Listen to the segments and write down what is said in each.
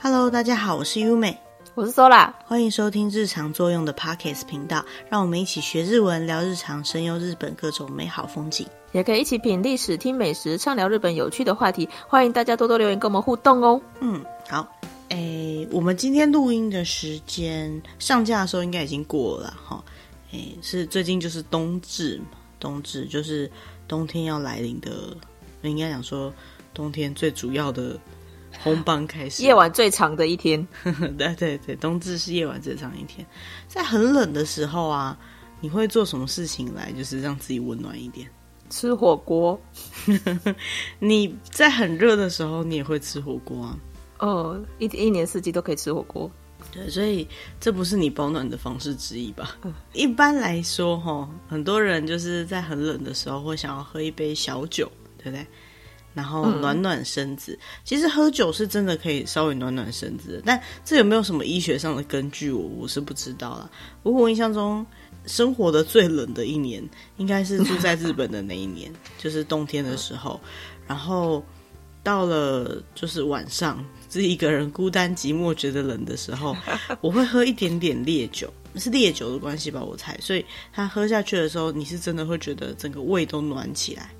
Hello，大家好，我是优美，我是 Sola，欢迎收听日常作用的 Podcast 频道，让我们一起学日文，聊日常，神游日本各种美好风景，也可以一起品历史、听美食，畅聊日本有趣的话题。欢迎大家多多留言跟我们互动哦。嗯，好，诶，我们今天录音的时间上架的时候应该已经过了哈，诶，是最近就是冬至嘛，冬至就是冬天要来临的，应该讲说冬天最主要的。红棒开始，夜晚最长的一天。对对对，冬至是夜晚最长的一天。在很冷的时候啊，你会做什么事情来，就是让自己温暖一点？吃火锅。你在很热的时候，你也会吃火锅啊？哦，一一年四季都可以吃火锅。对，所以这不是你保暖的方式之一吧？嗯、一般来说，哈，很多人就是在很冷的时候会想要喝一杯小酒，对不对？然后暖暖身子，嗯、其实喝酒是真的可以稍微暖暖身子的，但这有没有什么医学上的根据我，我我是不知道啦。不过我印象中，生活的最冷的一年，应该是住在日本的那一年，就是冬天的时候。然后到了就是晚上，自己一个人孤单寂寞觉得冷的时候，我会喝一点点烈酒，是烈酒的关系吧，我猜。所以他喝下去的时候，你是真的会觉得整个胃都暖起来。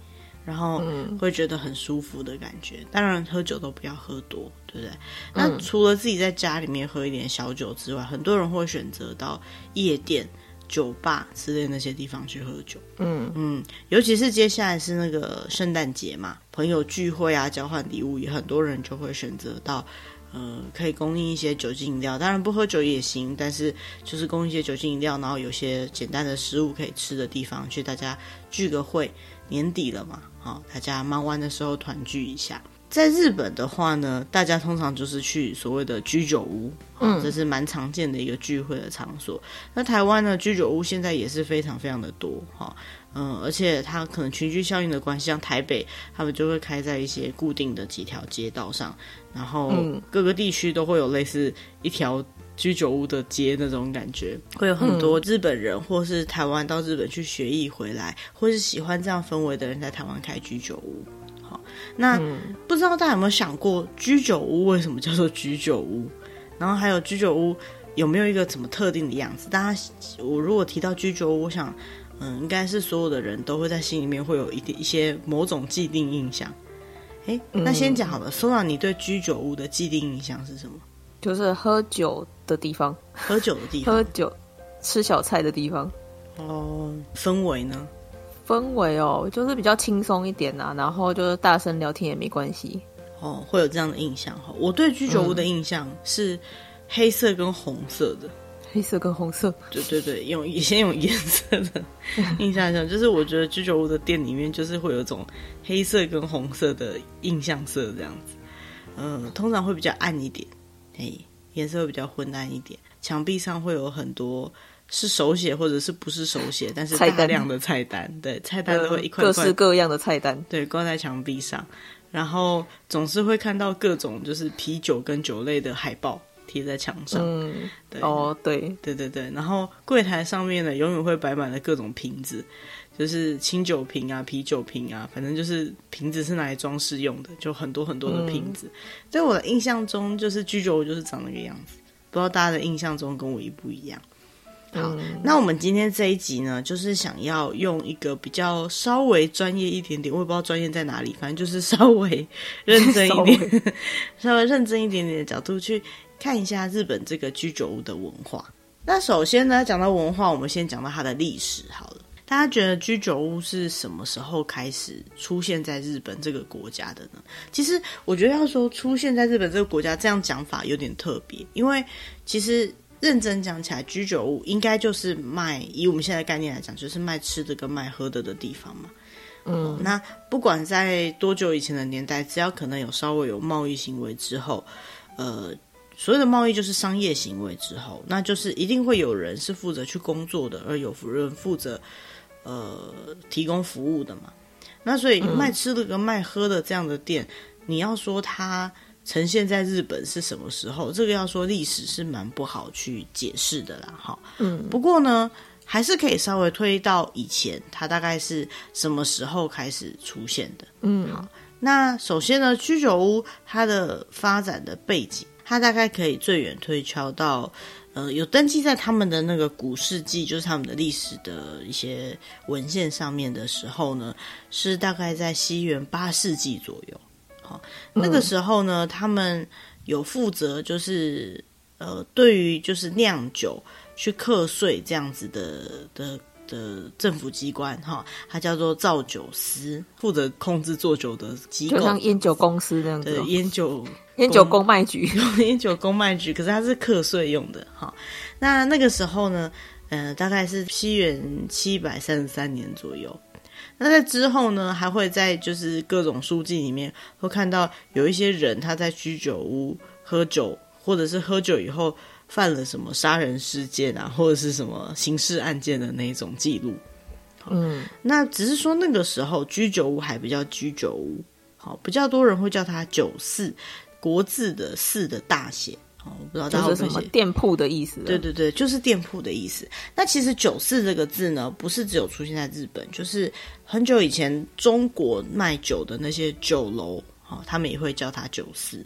然后会觉得很舒服的感觉。嗯、当然，喝酒都不要喝多，对不对？那除了自己在家里面喝一点小酒之外，很多人会选择到夜店、酒吧之类那些地方去喝酒。嗯嗯，尤其是接下来是那个圣诞节嘛，朋友聚会啊，交换礼物，也很多人就会选择到呃，可以供应一些酒精饮料。当然不喝酒也行，但是就是供应一些酒精饮料，然后有些简单的食物可以吃的地方，去大家聚个会。年底了嘛，好，大家忙完的时候团聚一下。在日本的话呢，大家通常就是去所谓的居酒屋，嗯，这是蛮常见的一个聚会的场所。那台湾呢，居酒屋现在也是非常非常的多，哈，嗯，而且它可能群聚效应的关系，像台北，他们就会开在一些固定的几条街道上，然后各个地区都会有类似一条。居酒屋的街那种感觉，会有很多日本人或是台湾到日本去学艺回来，或是喜欢这样氛围的人在台湾开居酒屋。好，那不知道大家有没有想过，居酒屋为什么叫做居酒屋？然后还有居酒屋有没有一个什么特定的样子？大家，我如果提到居酒屋，我想，嗯，应该是所有的人都会在心里面会有一点一些某种既定印象。哎，那先讲好了，Sona，你对居酒屋的既定印象是什么？就是喝酒的地方，喝酒的地方，喝酒、吃小菜的地方。哦，氛围呢？氛围哦，就是比较轻松一点啊，然后就是大声聊天也没关系。哦，会有这样的印象哈。我对居酒屋的印象是黑色跟红色的，黑色跟红色。对对对，用先用颜色的印象上，就是我觉得居酒屋的店里面就是会有一种黑色跟红色的印象色这样子。嗯，通常会比较暗一点。哎，颜色会比较昏暗一点，墙壁上会有很多是手写或者是不是手写，但是大量的菜单，对，菜单都会一块块各式各样的菜单，对，挂在墙壁上，然后总是会看到各种就是啤酒跟酒类的海报贴在墙上，嗯，对，哦，对，对对对，然后柜台上面呢，永远会摆满了各种瓶子。就是清酒瓶啊，啤酒瓶啊，反正就是瓶子是拿来装饰用的，就很多很多的瓶子。嗯、在我的印象中，就是居酒屋就是长那个样子，不知道大家的印象中跟我一不一样。好，嗯、那我们今天这一集呢，就是想要用一个比较稍微专业一点点，我也不知道专业在哪里，反正就是稍微认真一点，稍微认真一点点的角度去看一下日本这个居酒屋的文化。那首先呢，讲到文化，我们先讲到它的历史好了。大家觉得居酒屋是什么时候开始出现在日本这个国家的呢？其实我觉得要说出现在日本这个国家，这样讲法有点特别，因为其实认真讲起来，居酒屋应该就是卖，以我们现在的概念来讲，就是卖吃的跟卖喝的的地方嘛。嗯，那不管在多久以前的年代，只要可能有稍微有贸易行为之后，呃，所谓的贸易就是商业行为之后，那就是一定会有人是负责去工作的，而有人负责。呃，提供服务的嘛，那所以卖吃的跟卖喝的这样的店，嗯、你要说它呈现在日本是什么时候？这个要说历史是蛮不好去解释的啦，哈。嗯，不过呢，还是可以稍微推到以前，它大概是什么时候开始出现的？嗯，好，那首先呢，居酒屋它的发展的背景。它大概可以最远推敲到，呃，有登记在他们的那个古世纪，就是他们的历史的一些文献上面的时候呢，是大概在西元八世纪左右。好，那个时候呢，他们有负责，就是呃，对于就是酿酒去课税这样子的的。的政府机关哈，它叫做造酒司，负责控制做酒的机构，就像烟酒公司这样子。对，烟酒烟酒公卖局，烟酒公卖局，可是它是课税用的哈。那那个时候呢，呃，大概是西元七百三十三年左右。那在之后呢，还会在就是各种书记里面会看到有一些人他在居酒屋喝酒，或者是喝酒以后。犯了什么杀人事件啊，或者是什么刑事案件的那一种记录，嗯，那只是说那个时候居酒屋还比较居酒屋，好，比较多人会叫它酒肆，国字的四的大写，好，我不知道大家会不会写，就是什么店铺的意思？对对对，就是店铺的意思。那其实酒肆这个字呢，不是只有出现在日本，就是很久以前中国卖酒的那些酒楼，好，他们也会叫它酒肆。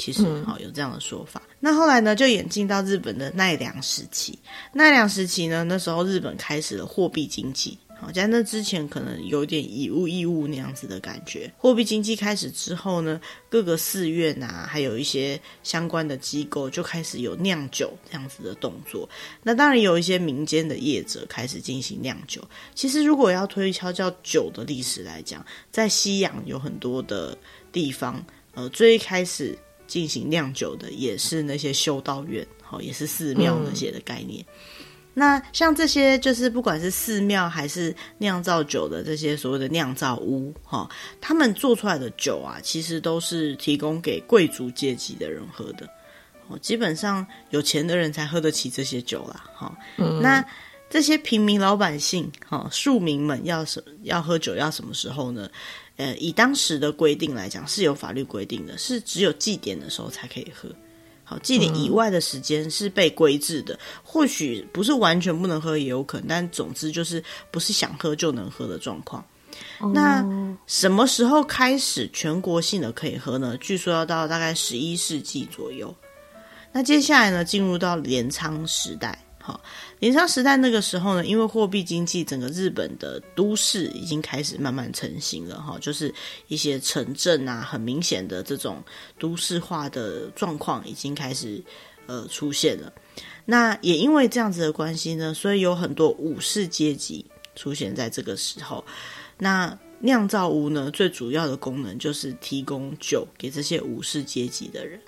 其实好有这样的说法。嗯、那后来呢，就演进到日本的奈良时期。奈良时期呢，那时候日本开始了货币经济。好，在那之前可能有点以物易物那样子的感觉。货币经济开始之后呢，各个寺院啊，还有一些相关的机构就开始有酿酒这样子的动作。那当然有一些民间的业者开始进行酿酒。其实如果要推敲叫酒的历史来讲，在西洋有很多的地方，呃，最开始。进行酿酒的也是那些修道院，好，也是寺庙那些的概念。嗯、那像这些，就是不管是寺庙还是酿造酒的这些所谓的酿造屋，哈，他们做出来的酒啊，其实都是提供给贵族阶级的人喝的。哦，基本上有钱的人才喝得起这些酒啦，哈。嗯、那这些平民老百姓，哈，庶民们要什要喝酒要什么时候呢？呃，以当时的规定来讲，是有法律规定的，是只有祭典的时候才可以喝。好，祭典以外的时间是被规制的，嗯、或许不是完全不能喝，也有可能，但总之就是不是想喝就能喝的状况。嗯、那什么时候开始全国性的可以喝呢？据说要到大概十一世纪左右。那接下来呢，进入到镰仓时代。好，镰仓时代那个时候呢，因为货币经济，整个日本的都市已经开始慢慢成型了哈，就是一些城镇啊，很明显的这种都市化的状况已经开始呃出现了。那也因为这样子的关系呢，所以有很多武士阶级出现在这个时候。那酿造屋呢，最主要的功能就是提供酒给这些武士阶级的人。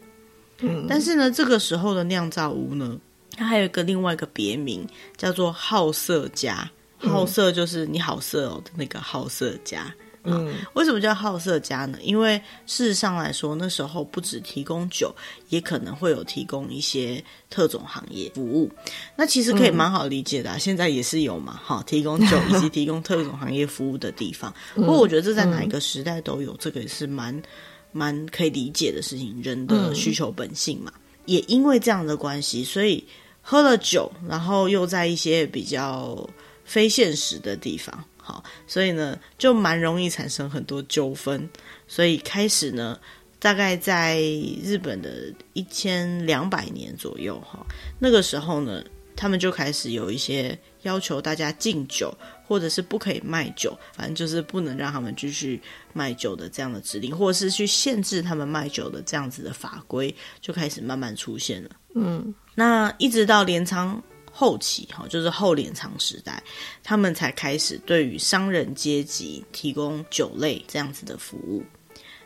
嗯，但是呢，这个时候的酿造屋呢。它还有一个另外一个别名，叫做好色家。好色就是你好色哦的那个好色家。嗯，为什么叫好色家呢？因为事实上来说，那时候不只提供酒，也可能会有提供一些特种行业服务。那其实可以蛮好理解的啊，嗯，现在也是有嘛，哈，提供酒 以及提供特种行业服务的地方。不过我觉得这在哪一个时代都有，这个也是蛮蛮可以理解的事情，人的需求本性嘛。也因为这样的关系，所以。喝了酒，然后又在一些比较非现实的地方，好，所以呢，就蛮容易产生很多纠纷。所以开始呢，大概在日本的一千两百年左右，哈，那个时候呢，他们就开始有一些要求大家禁酒，或者是不可以卖酒，反正就是不能让他们继续卖酒的这样的指令，或者是去限制他们卖酒的这样子的法规，就开始慢慢出现了。嗯。那一直到镰仓后期，哈，就是后镰仓时代，他们才开始对于商人阶级提供酒类这样子的服务。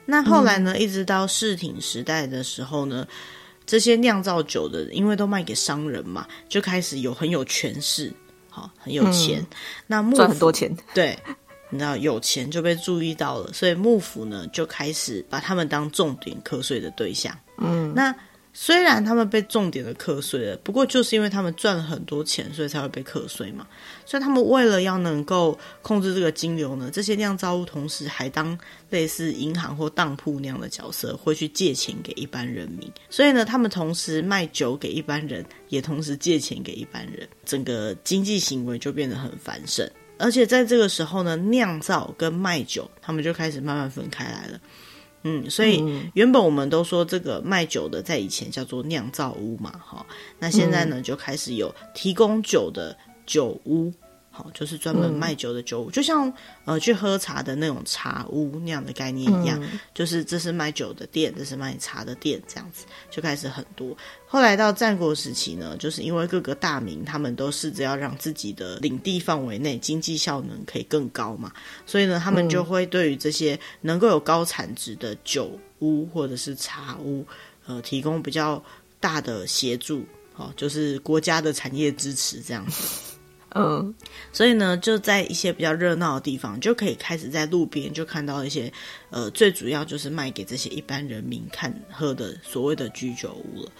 那后来呢，一直到室町时代的时候呢，这些酿造酒的，因为都卖给商人嘛，就开始有很有权势，好，很有钱，嗯、那幕府赚很多钱，对，你知道有钱就被注意到了，所以幕府呢就开始把他们当重点课税的对象。嗯，那。虽然他们被重点的课税了，不过就是因为他们赚了很多钱，所以才会被课税嘛。所以他们为了要能够控制这个金流呢，这些酿造物同时还当类似银行或当铺那样的角色，会去借钱给一般人民。所以呢，他们同时卖酒给一般人，也同时借钱给一般人，整个经济行为就变得很繁盛。而且在这个时候呢，酿造跟卖酒，他们就开始慢慢分开来了。嗯，所以原本我们都说这个卖酒的在以前叫做酿造屋嘛，哈，那现在呢就开始有提供酒的酒屋。好，就是专门卖酒的酒屋，嗯、就像呃去喝茶的那种茶屋那样的概念一样，嗯、就是这是卖酒的店，这是卖茶的店，这样子就开始很多。后来到战国时期呢，就是因为各个大名他们都试着要让自己的领地范围内经济效能可以更高嘛，所以呢，他们就会对于这些能够有高产值的酒屋或者是茶屋，呃，提供比较大的协助，好，就是国家的产业支持这样子。嗯，所以呢，就在一些比较热闹的地方，就可以开始在路边就看到一些，呃，最主要就是卖给这些一般人民看喝的所谓的居酒屋了。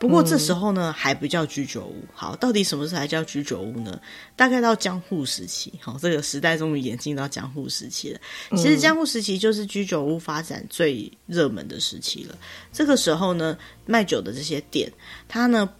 不过这时候呢，还不叫居酒屋。好，到底什么时候才叫居酒屋呢？大概到江户时期，好，这个时代终于演进到江户时期了。其实江户时期就是居酒屋发展最热门的时期了。这个时候呢，卖酒的这些店，它呢。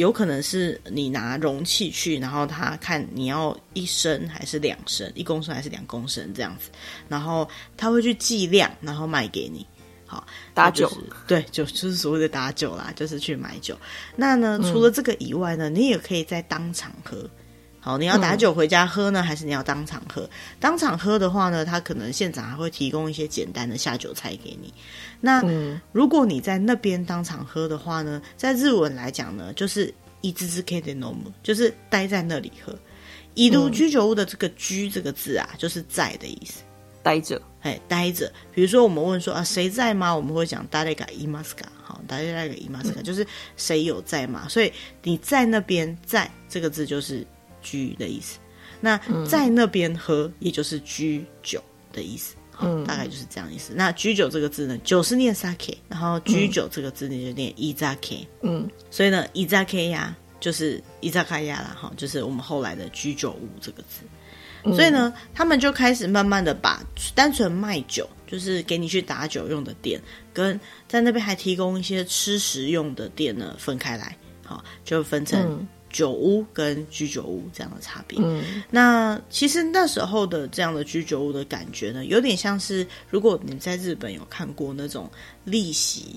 有可能是你拿容器去，然后他看你要一升还是两升，一公升还是两公升这样子，然后他会去计量，然后卖给你。好，打酒，就是、对，酒就是所谓的打酒啦，就是去买酒。那呢，除了这个以外呢，嗯、你也可以在当场喝。好，你要打酒回家喝呢，嗯、还是你要当场喝？当场喝的话呢，他可能现场还会提供一些简单的下酒菜给你。那、嗯、如果你在那边当场喝的话呢，在日文来讲呢，就是居づけて饮む，就是待在那里喝。移入居酒屋的这个“居”这个字啊，就是在的意思，待着，哎，待着。比如说我们问说啊，谁在吗？我们会讲谁がいますか？好，谁がいますか？就是谁有在吗？所以你在那边，在这个字就是。居的意思，那在那边喝，也就是居酒的意思， 嗯，大概就是这样意思。那居酒这个字呢，酒是念 sake，然后居酒这个字呢就念 izake，嗯，所以呢，izake 呀就是伊扎卡亚啦，哈，就是我们后来的居酒屋这个字。嗯、所以呢，他们就开始慢慢的把单纯卖酒，就是给你去打酒用的店，跟在那边还提供一些吃食用的店呢分开来，好，就分成。嗯酒屋跟居酒屋这样的差别，嗯，那其实那时候的这样的居酒屋的感觉呢，有点像是如果你在日本有看过那种立席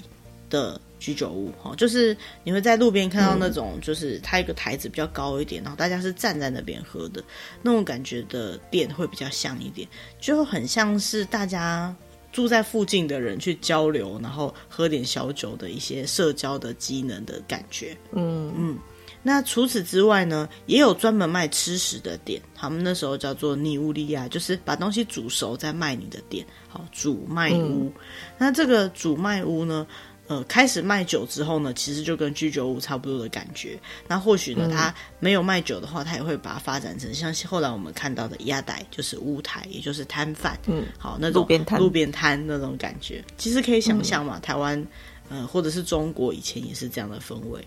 的居酒屋，哈，就是你会在路边看到那种，就是它一个台子比较高一点，然后大家是站在那边喝的那种感觉的店，会比较像一点，就很像是大家住在附近的人去交流，然后喝点小酒的一些社交的机能的感觉，嗯。嗯。那除此之外呢，也有专门卖吃食的店，他们那时候叫做尼乌利亚，就是把东西煮熟再卖你的店，好，煮卖屋。嗯、那这个煮卖屋呢，呃，开始卖酒之后呢，其实就跟居酒屋差不多的感觉。那或许呢，他、嗯、没有卖酒的话，他也会把它发展成像后来我们看到的屋台，就是屋台，也就是摊贩，嗯，好，那种路边摊路边摊那种感觉，其实可以想象嘛，嗯、台湾，呃，或者是中国以前也是这样的氛围。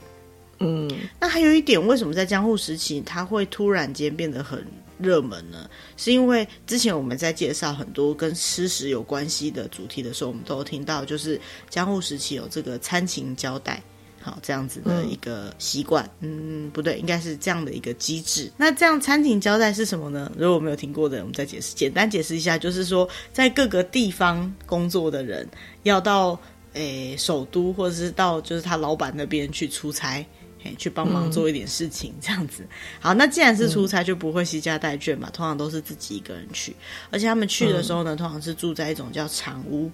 嗯，那还有一点，为什么在江户时期它会突然间变得很热门呢？是因为之前我们在介绍很多跟吃食有关系的主题的时候，我们都听到，就是江户时期有这个餐情交代，好，这样子的一个习惯。嗯，不对，应该是这样的一个机制。那这样餐情交代是什么呢？如果没有听过的，我们再解释，简单解释一下，就是说在各个地方工作的人要到诶、首都，或者是到就是他老板那边去出差。去帮忙做一点事情，嗯、这样子。好，那既然是出差，就不会携家带眷嘛，通常都是自己一个人去。而且他们去的时候呢，通常是住在一种叫长屋。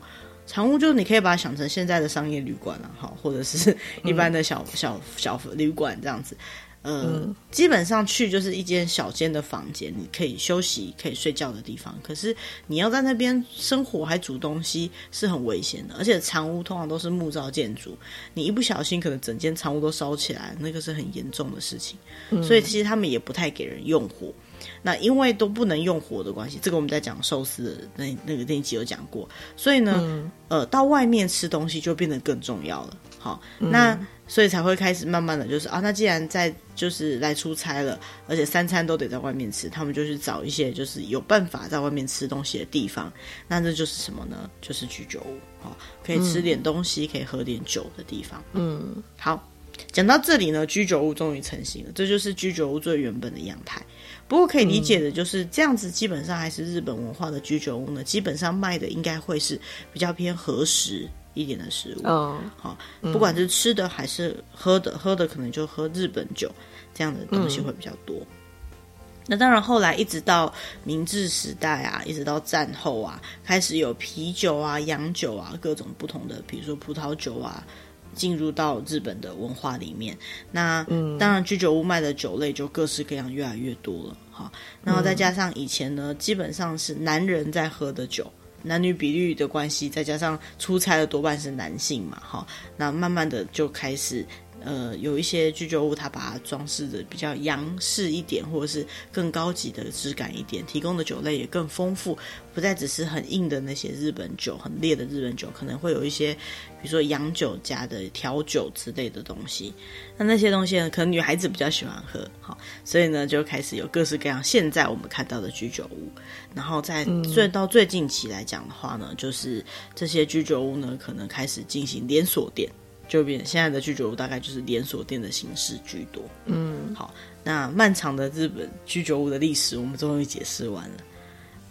长屋就是你可以把它想成现在的商业旅馆了，好，或者是 一般的小小小旅馆这样子。呃，嗯、基本上去就是一间小间的房间，你可以休息、可以睡觉的地方。可是你要在那边生火还煮东西是很危险的，而且藏屋通常都是木造建筑，你一不小心可能整间藏屋都烧起来，那个是很严重的事情。嗯、所以其实他们也不太给人用火。那因为都不能用火的关系，这个我们在讲寿司的那那个那集有讲过。所以呢，嗯、呃，到外面吃东西就变得更重要了。好，那。嗯所以才会开始慢慢的就是啊，那既然在就是来出差了，而且三餐都得在外面吃，他们就去找一些就是有办法在外面吃东西的地方。那这就是什么呢？就是居酒屋，好，可以吃点东西，嗯、可以喝点酒的地方。嗯，好。讲到这里呢，居酒屋终于成型了，这就是居酒屋最原本的样态。不过可以理解的就是、嗯、这样子，基本上还是日本文化的居酒屋呢，基本上卖的应该会是比较偏和食一点的食物。哦，好，不管是吃的还是喝的，喝的可能就喝日本酒这样的东西会比较多。嗯、那当然，后来一直到明治时代啊，一直到战后啊，开始有啤酒啊、洋酒啊，各种不同的，比如说葡萄酒啊。进入到日本的文化里面，那、嗯、当然居酒屋卖的酒类就各式各样，越来越多了哈。然后再加上以前呢，基本上是男人在喝的酒，男女比例的关系，再加上出差的多半是男性嘛哈。那慢慢的就开始。呃，有一些居酒屋，它把它装饰的比较洋式一点，或者是更高级的质感一点，提供的酒类也更丰富，不再只是很硬的那些日本酒，很烈的日本酒，可能会有一些，比如说洋酒加的调酒之类的东西。那那些东西呢，可能女孩子比较喜欢喝，好，所以呢，就开始有各式各样现在我们看到的居酒屋。然后在最到最近期来讲的话呢，就是这些居酒屋呢，可能开始进行连锁店。就变现在的居酒屋大概就是连锁店的形式居多。嗯，好，那漫长的日本居酒屋的历史，我们终于解释完了。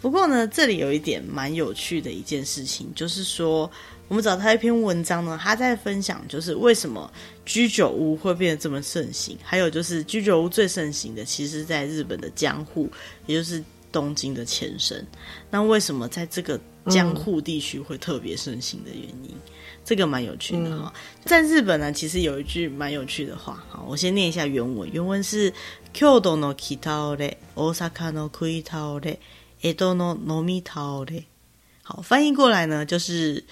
不过呢，这里有一点蛮有趣的一件事情，就是说，我们找他一篇文章呢，他在分享就是为什么居酒屋会变得这么盛行，还有就是居酒屋最盛行的，其实在日本的江户，也就是东京的前身。那为什么在这个江户地区会特别盛行的原因？嗯这个蛮有趣的哈，在日本呢，其实有一句蛮有趣的话，好，我先念一下原文。原文是京都の北倒れ、大阪の食い倒れ、江戸の饮み倒れ。好，翻译过来呢，就是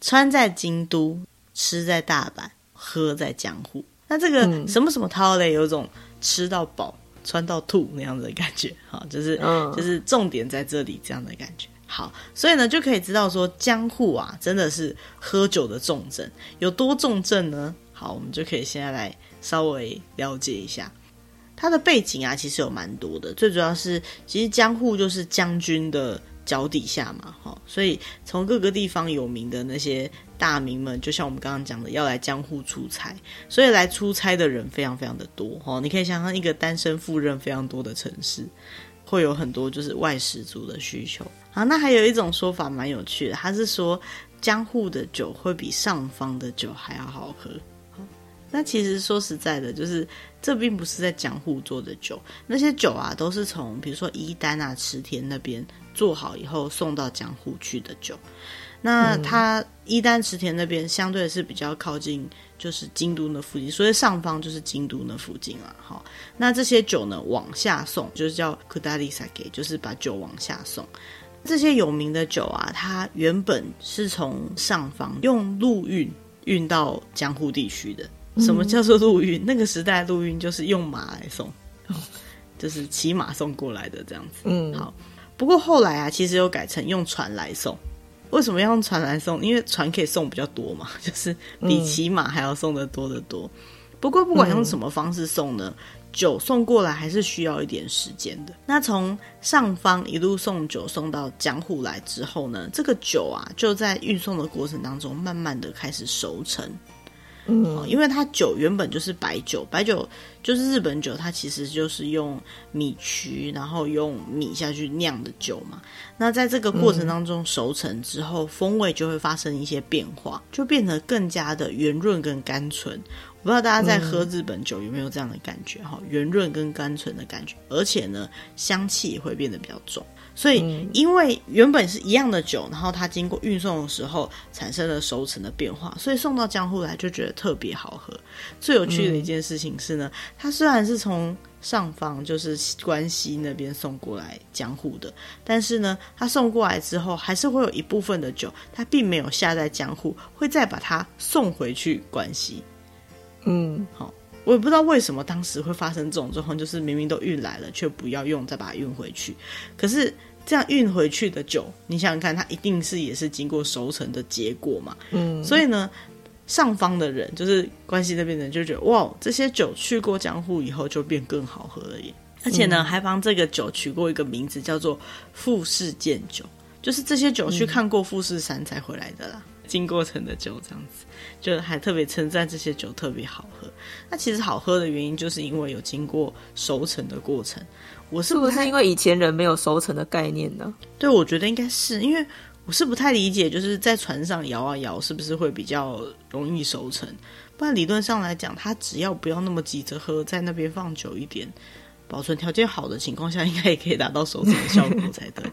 穿在京都，吃在大阪，喝在江户。那这个什么什么倒れ，有种吃到饱、穿到吐那样子的感觉，好，就是就是重点在这里这样的感觉。 好，所以呢，就可以知道说江户啊，真的是喝酒的重症，有多重症呢？好，我们就可以现在来稍微了解一下它的背景啊，其实有蛮多的。最主要是，其实江户就是将军的脚底下嘛，哈，所以从各个地方有名的那些大名们，就像我们刚刚讲的，要来江户出差，所以来出差的人非常非常的多，哈，你可以想象一个单身赴任非常多的城市。会有很多就是外食族的需求。好，那还有一种说法蛮有趣的，他是说江户的酒会比上方的酒还要好喝。那其实说实在的，就是这并不是在江户做的酒，那些酒啊都是从比如说伊丹啊、池田那边做好以后送到江户去的酒。那它伊丹池田那边相对是比较靠近，就是京都那附近，所以上方就是京都那附近了。好，那这些酒呢往下送，就是叫 kudari sake，，就是把酒往下送。这些有名的酒啊，它原本是从上方用陆运运到江户地区的。什么叫做陆运？那个时代陆运就是用马来送，就是骑马送过来的这样子。嗯，好。不过后来啊，其实又改成用船来送。为什么要用船来送？因为船可以送比较多嘛，就是比骑马还要送的多得多。不过不管用什么方式送呢，酒送过来还是需要一点时间的。那从上方一路送酒送到江户来之后呢，这个酒啊就在运送的过程当中，慢慢的开始熟成。嗯，因为它酒原本就是白酒，白酒就是日本酒，它其实就是用米曲，然后用米下去酿的酒嘛。那在这个过程当中熟成之后，风味就会发生一些变化，就变得更加的圆润跟甘醇。我不知道大家在喝日本酒有没有这样的感觉哈，圆润跟甘醇的感觉，而且呢，香气也会变得比较重。所以，因为原本是一样的酒，然后它经过运送的时候产生了熟成的变化，所以送到江户来就觉得特别好喝。最有趣的一件事情是呢，它虽然是从上方就是关西那边送过来江户的，但是呢，它送过来之后，还是会有一部分的酒，它并没有下在江户，会再把它送回去关西。嗯，好，我也不知道为什么当时会发生这种状况，就是明明都运来了，却不要用，再把它运回去。可是这样运回去的酒，你想想看，它一定是也是经过熟成的结果嘛。嗯，所以呢，上方的人就是关系那边的人就觉得，哇，这些酒去过江户以后就变更好喝了耶。而且呢，还帮这个酒取过一个名字，叫做富士见酒，就是这些酒去看过富士山才回来的啦。经过程的酒，这样子，就还特别称赞这些酒特别好喝。那其实好喝的原因，就是因为有经过熟成的过程。我是不是，因为以前人没有熟成的概念呢？对，我觉得应该是因为我是不太理解，就是在船上摇啊摇，是不是会比较容易熟成？不然理论上来讲，它只要不要那么急着喝，在那边放久一点，保存条件好的情况下，应该也可以达到熟成的效果才对。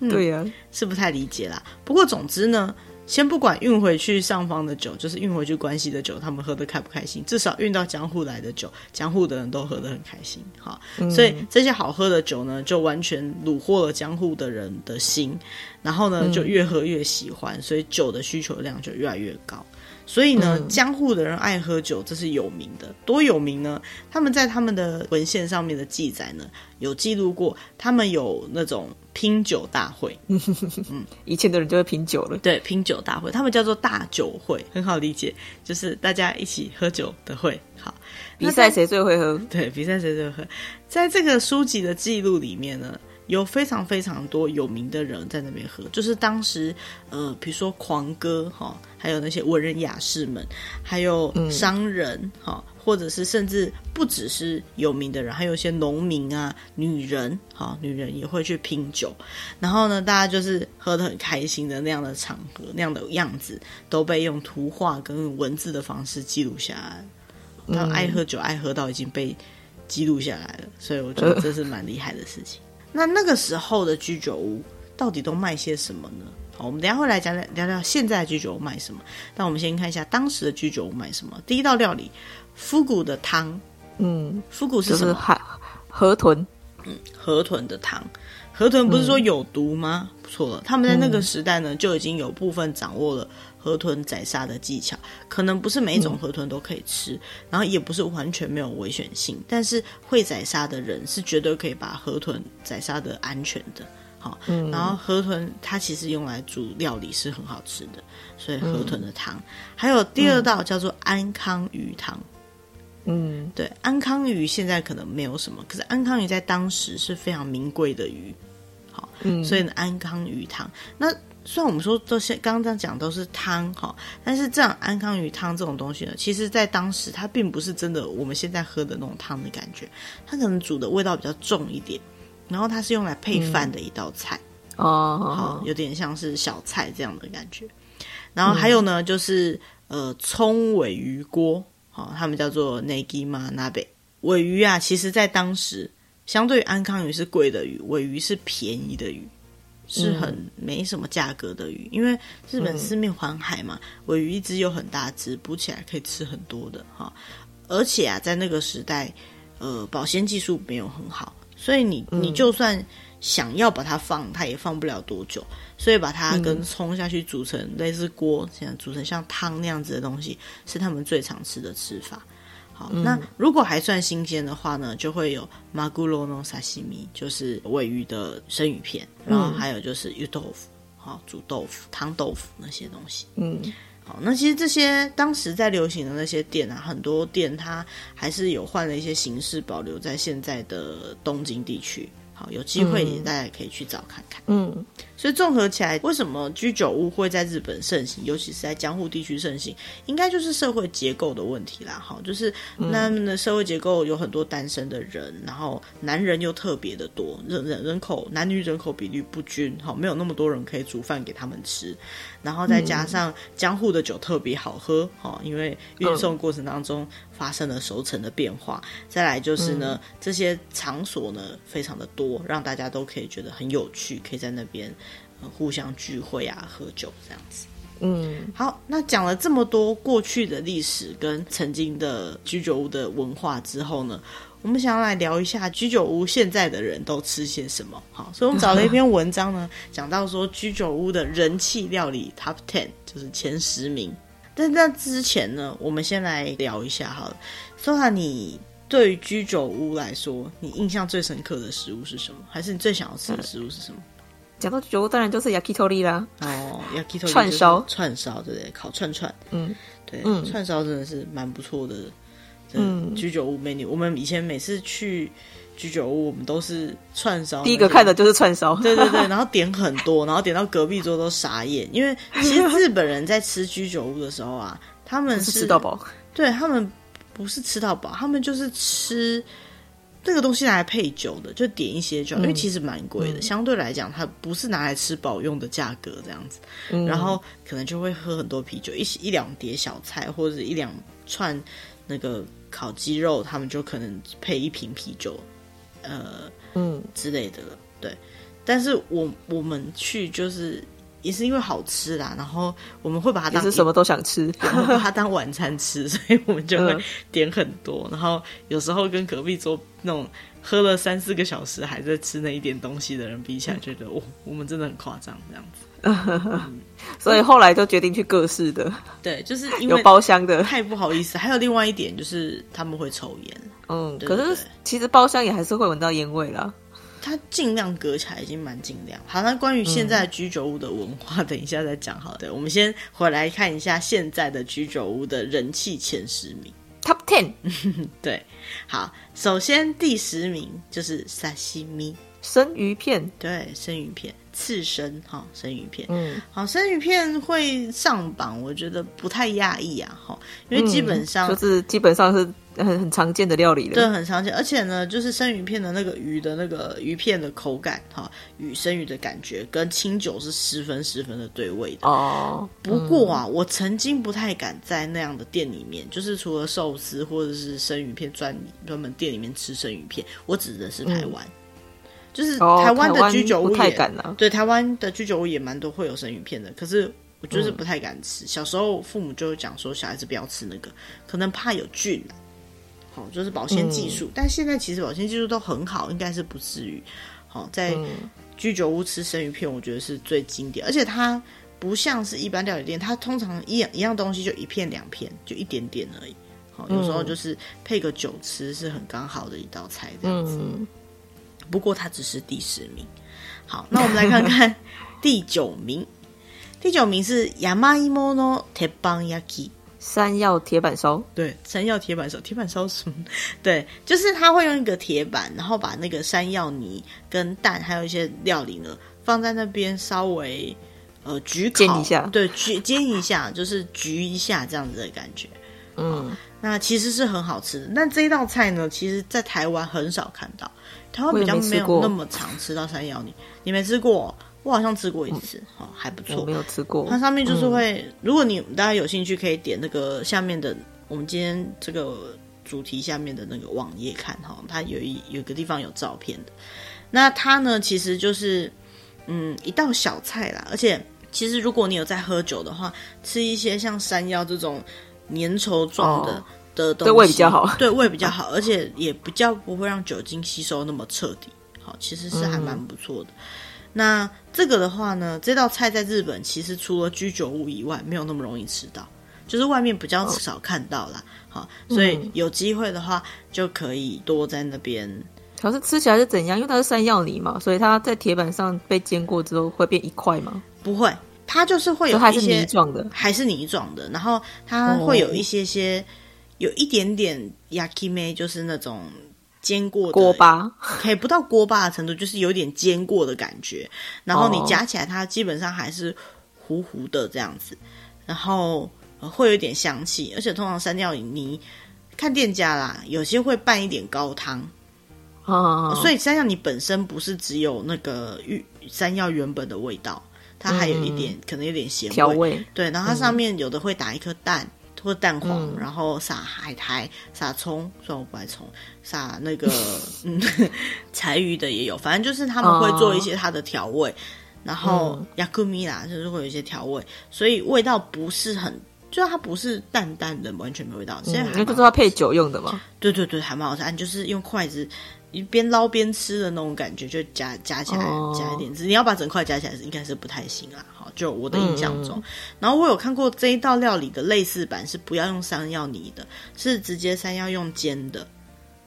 嗯、对呀、啊，是不太理解啦。不过总之呢。先不管运回去上方的酒，就是运回去关西的酒，他们喝的开不开心？至少运到江户来的酒，江户的人都喝得很开心。哈、所以这些好喝的酒呢，就完全虏获了江户的人的心，然后呢，就越喝越喜欢，所以酒的需求量就越来越高。所以呢，江户的人爱喝酒，这是有名的。多有名呢？他们在他们的文献上面的记载呢，有记录过，他们有那种拼酒大会。嗯，一切的人就会拼酒了。对，拼酒大会，他们叫做大酒会，很好理解，就是大家一起喝酒的会。好，比赛谁最会喝？对，比赛谁最会喝？在这个书籍的记录里面呢，有非常非常多有名的人在那边喝，就是当时，呃，比如说狂歌哈，还有那些文人雅士们，还有商人哈、嗯，或者是甚至不只是有名的人，还有一些农民啊、女人哈，女人也会去拼酒，然后呢，大家就是喝的很开心的那样的场合，那样的样子都被用图画跟文字的方式记录下来，他爱喝酒，爱喝到已经被记录下来了，所以我觉得这是蛮厉害的事情。那那个时候的居酒屋到底都卖些什么呢？好，我们等一下会来讲讲聊聊现在的居酒屋卖什么。但我们先看一下当时的居酒屋卖什么。第一道料理，复古的汤。嗯，复古是什么？就是、河豚。嗯，河豚的汤。河豚不是说有毒吗？错了，他们在那个时代呢，就已经有部分掌握了河豚宰杀的技巧。可能不是每一种河豚都可以吃，嗯、然后也不是完全没有危险性。但是会宰杀的人是绝对可以把河豚宰杀的安全的。好、嗯，然后河豚它其实用来煮料理是很好吃的，所以河豚的汤。嗯、还有第二道叫做安康鱼汤。嗯，对，安康鱼现在可能没有什么，可是安康鱼在当时是非常名贵的鱼，好，嗯，所以呢，安康鱼汤。那虽然我们说都是刚刚这样讲都是汤哈，但是这样安康鱼汤这种东西呢，其实在当时它并不是真的我们现在喝的那种汤的感觉，它可能煮的味道比较重一点，然后它是用来配饭的一道菜，哦、嗯，好，有点像是小菜这样的感觉。然后还有呢，就是呃，葱尾鱼锅。好，他们叫做 nagi ma nabe。尾鱼啊，其实在当时，相对于安康鱼是贵的鱼，尾鱼是便宜的鱼，是很没什么价格的鱼。嗯、因为日本四面环海嘛，尾鱼一只又很大只，捕起来可以吃很多的哈。而且啊，在那个时代，呃，保鲜技术没有很好，所以你你就算想要把它放，它也放不了多久。所以把它跟葱下去煮成类似锅，这样煮成像汤那样子的东西，是他们最常吃的吃法。好，嗯、那如果还算新鲜的话呢，就会有マグロの刺身，就是鮪鱼的生鱼片，然后还有就是汤豆腐，好，煮豆腐、汤豆腐那些东西。嗯，好，那其实这些当时在流行的那些店啊，很多店它还是有换了一些形式，保留在现在的东京地区。 好，有机会也大家可以去找看看。嗯，所以综合起来，为什么居酒屋会在日本盛行，尤其是在江户地区盛行，应该就是社会结构的问题啦。哈，就是那们的社会结构有很多单身的人，然后男人又特别的多，人人人口男女人口比率不均，好，没有那么多人可以煮饭给他们吃。然后再加上江户的酒特别好喝，哈，因为运送过程当中发生了熟成的变化。再来就是呢，这些场所呢非常的多，让大家都可以觉得很有趣，可以在那边互相聚会啊、喝酒这样子。嗯，好，那讲了这么多过去的历史跟曾经的居酒屋的文化之后呢，我们想要来聊一下居酒屋现在的人都吃些什么？好，所以我们找了一篇文章呢，讲到说居酒屋的人气料理 Top Ten，就是前十名。但在之前呢，我们先来聊一下好了。Sora，你对于居酒屋来说，你印象最深刻的食物是什么？还是你最想要吃的食物是什么？讲到居酒屋，当然就是 Yakitori 啦。哦，Yakitori 串烧，串烧对不对？烤串串，嗯，对，嗯、串烧真的是蛮不错的。嗯，居酒屋 menu，我们以前每次去居酒屋，我们都是串烧。第一个看的就是串烧，对对对，然后点很多，然后点到隔壁桌都傻眼，因为其实日本人在吃居酒屋的时候啊，他们是，是吃到饱，对他们不是吃到饱，他们就是吃。这个东西拿来配酒的，就点一些酒，嗯、因为其实蛮贵的，嗯、相对来讲，它不是拿来吃饱用的价格这样子。嗯、然后可能就会喝很多啤酒，一一两碟小菜或者一两串那个烤鸡肉，他们就可能配一瓶啤酒，呃，嗯之类的了。对，但是我我们去就是。也是因为好吃啦，然后我们会把它当是什么都想吃，把它当晚餐吃，所以我们就会点很多。然后有时候跟隔壁桌那种喝了三四个小时还在吃那一点东西的人比起来，觉得哦，我们真的很夸张这样子。嗯、所以后来就决定去各式的，对，就是因为有包厢的，太不好意思。还有另外一点就是他们会抽烟，嗯，对对对，可是其实包厢也还是会闻到烟味啦。它尽量隔起来，已经蛮尽量。好，那关于现在居酒屋的文化，嗯、等一下再讲。好的，我们先回来看一下现在的居酒屋的人气前十名，Top Ten。对，好，首先第十名就是沙西米生鱼片，对，生鱼片。刺身哈，生鱼片，嗯，好，生鱼片会上榜，我觉得不太讶异啊，哈，因为基本上、嗯、就是基本上是很很常见的料理了，对，很常见，而且呢，就是生鱼片的那个鱼的那个鱼片的口感，哈，与生鱼的感觉跟清酒是十分十分的对味的哦。不过啊，嗯、我曾经不太敢在那样的店里面，就是除了寿司或者是生鱼片专专门店里面吃生鱼片，我指的是台湾。嗯就是台湾的居酒屋也，对，台湾的居酒屋也蛮多会有生鱼片的，可是我就是不太敢吃。嗯、小时候父母就讲说，小孩子不要吃那个，可能怕有菌。好，就是保鲜技术，嗯、但现在其实保鲜技术都很好，应该是不至于。好，在居酒屋吃生鱼片，我觉得是最经典，而且它不像是一般料理店，它通常一样一样东西就一片两片，就一点点而已。好，有时候就是配个酒吃是很刚好的一道菜这样子。嗯不过它只是第十名，好，那我们来看看第九名。第九名是山芋の鉄板焼き，山药铁板烧。对，山药铁板烧，铁板烧什么？对，就是他会用一个铁板，然后把那个山药泥跟蛋，还有一些料理呢，放在那边稍微呃焗烤煎一下，对，焗煎一下，就是焗一下这样子的感觉。嗯，那其实是很好吃的。但这一道菜呢，其实在台湾很少看到。台湾比较没有那么常吃到山药泥，你没吃过？我好像吃过一次，哦、嗯，还不错。我没有吃过。它上面就是会，嗯、如果你大家有兴趣，可以点那个下面的我们今天这个主题下面的那个网页看哈，它有一有一个地方有照片的。那它呢，其实就是嗯一道小菜啦，而且其实如果你有在喝酒的话，吃一些像山药这种粘稠状的。哦的东西，对胃比较好，对胃比较好，而且也比较不会让酒精吸收那么彻底。好，其实是还蛮不错的。嗯、那这个的话呢，这道菜在日本其实除了居酒屋以外，没有那么容易吃到，就是外面比较少看到啦。好、哦，所以有机会的话就可以多在那边。可是吃起来是怎样？因为它是山药泥嘛，所以它在铁板上被煎过之后会变一块吗？不会，它就是会有一些还是泥状的，还是泥状的，然后它会有一些些。哦有一点点 yakime，就是那种煎过的锅巴，可以不到锅巴的程度，就是有点煎过的感觉。然后你夹起来，它基本上还是糊糊的这样子，然后会有一点香气。而且通常山药泥，看店家啦，有些会拌一点高汤。哦，所以山药你本身不是只有那个玉山药原本的味道，它还有一点、嗯、可能有点咸味。味对，然后它上面有的会打一颗蛋。或蛋黄，嗯、然后撒海苔、撒葱，虽然我不爱葱，撒那个 嗯柴鱼的也有，反正就是他们会做一些它的调味，哦、然后亚克米啦，就是会有一些调味，所以味道不是很，就是它不是淡淡的，完全没味道。现在还不知道配酒用的吗？对对对，还蛮好吃，就是用筷子。一边捞边吃的那种感觉，就夹夹起来夹一点汁。你要把整块夹起来是应该是不太行啦。好，就我的印象中。嗯、然后我有看过这一道料理的类似版，是不要用山药泥的，是直接山药用煎的。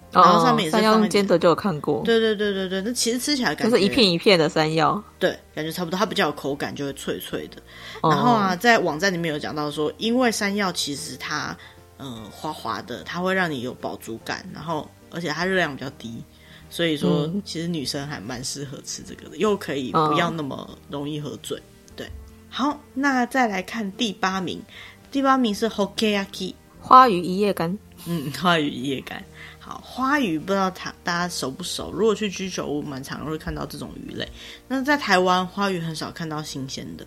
然后上面也是、哦、山药用煎的，就有看过。对对对对对，那其实吃起来感觉就是一片一片的山药，对，感觉差不多。它比较有口感，就会脆脆的。然后啊，在网站里面有讲到说，因为山药其实它嗯、呃、滑滑的，它会让你有饱足感，然后而且它热量比较低。所以说其实女生还蛮适合吃这个的，又可以不要那么容易喝醉。对，好，那再来看第八名，第八名是 Hokkaiaki 花鱼一夜干。嗯，花鱼一夜干。好，花鱼不知道他大家熟不熟？如果去居酒屋，蛮常会看到这种鱼类。那在台湾，花鱼很少看到新鲜的。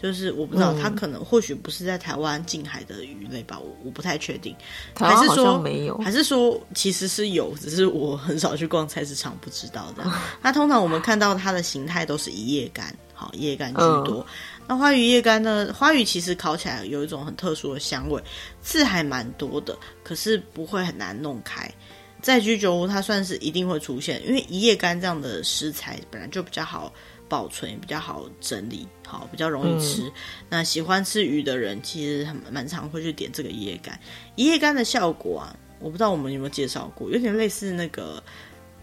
就是我不知道，它可能或许不是在台湾近海的鱼类吧，我我不太确定。还是说没有？还是说其实是有，只是我很少去逛菜市场，不知道的。那通常我们看到它的形态都是一叶干，好，一叶干居多。嗯、那花鱼叶干呢？花鱼其实烤起来有一种很特殊的香味，刺还蛮多的，可是不会很难弄开。在居酒屋，它算是一定会出现，因为一叶干这样的食材本来就比较好。保存也比较好整理，好比较容易吃。嗯、那喜欢吃鱼的人，其实很蛮常会去点这个一叶干。一叶干的效果啊，我不知道我们有没有介绍过，有点类似那个，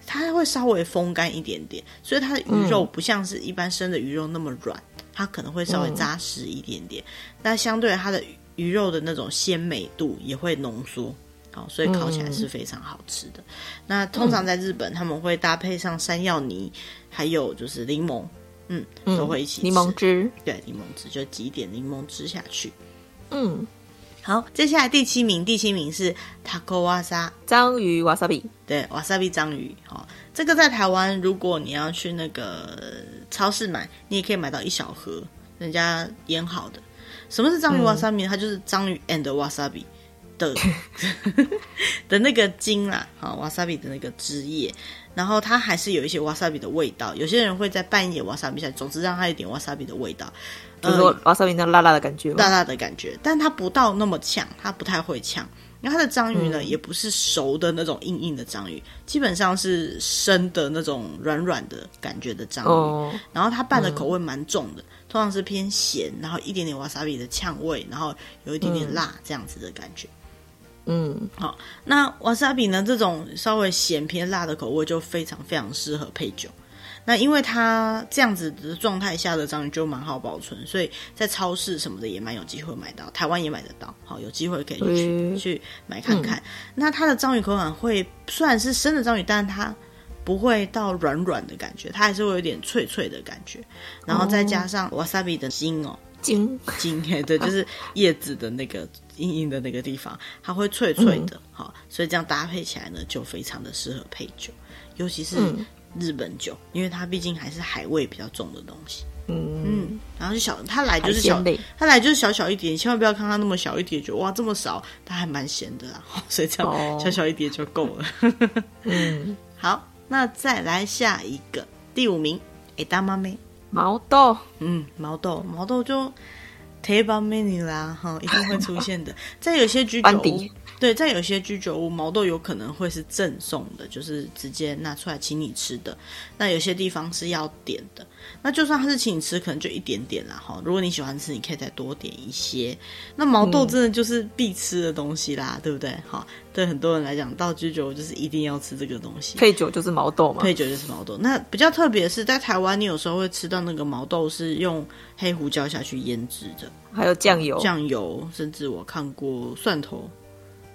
它会稍微风干一点点，所以它的鱼肉不像是一般生的鱼肉那么软，它可能会稍微扎实一点点。那、嗯、相对它的鱼肉的那种鲜美度也会浓缩，好，所以烤起来是非常好吃的。嗯、那通常在日本，他们会搭配上山药泥。还有就是柠檬，嗯，都会一起吃。柠檬汁，对，柠檬汁就挤一点柠檬汁下去。嗯，好，接下来第七名，第七名是タコワサ章鱼瓦萨比，对，瓦萨比章鱼。好，这个在台湾，如果你要去那个超市买，你也可以买到一小盒，人家腌好的。什么是章鱼瓦萨比？它就是章鱼 and 瓦萨比 的 的那个筋啦，好，瓦萨比的那个汁液。然后它还是有一些瓦萨比的味道，有些人会在拌一点瓦萨比下，总之让它有点瓦萨比的味道，就是说瓦萨比那辣辣的感觉，辣辣的感觉，但它不到那么呛，它不太会呛。然后它的章鱼呢，嗯、也不是熟的那种硬硬的章鱼，基本上是生的那种软软的感觉的章鱼。哦、然后它拌的口味蛮重的，嗯、通常是偏咸，然后一点点瓦萨比的呛味，然后有一点点辣这样子的感觉。嗯，好，那瓦萨比呢？这种稍微咸偏辣的口味就非常非常适合配酒。那因为它这样子的状态下的章鱼就蛮好保存，所以在超市什么的也蛮有机会买到，台湾也买得到。好，有机会可以去、嗯、去买看看。嗯、那它的章鱼口感会虽然是生的章鱼，但是它不会到软软的感觉，它还是会有点脆脆的感觉。然后再加上瓦萨比的筋哦。金金哎，对，就是叶子的那个硬硬的那个地方，它会脆脆的，好、嗯，所以这样搭配起来呢，就非常的适合配酒，尤其是日本酒，嗯、因为它毕竟还是海味比较重的东西。嗯。嗯，然后就小，它来就是小，它来就是小小一点，千万不要看它那么小一点就哇这么少，它还蛮咸的啦，所以这样小小一点就够了。嗯，好，那再来下一个第五名，哎大妈妹。毛豆，嗯，毛豆，毛豆就 定番メニュー啦，哈，一定会出现的。在有些居酒屋，对，在有些居酒屋，毛豆有可能会是赠送的，就是直接拿出来请你吃的。那有些地方是要点的。那就算他是请你吃，可能就一点点啦哈。如果你喜欢吃，你可以再多点一些。那毛豆真的就是必吃的东西啦，嗯、对不对？哈， 对很多人来讲，到居酒就是一定要吃这个东西。配酒就是毛豆嘛，配酒就是毛豆。那比较特别的是，在台湾，你有时候会吃到那个毛豆是用黑胡椒下去腌制的，还有酱油、酱油，甚至我看过蒜头。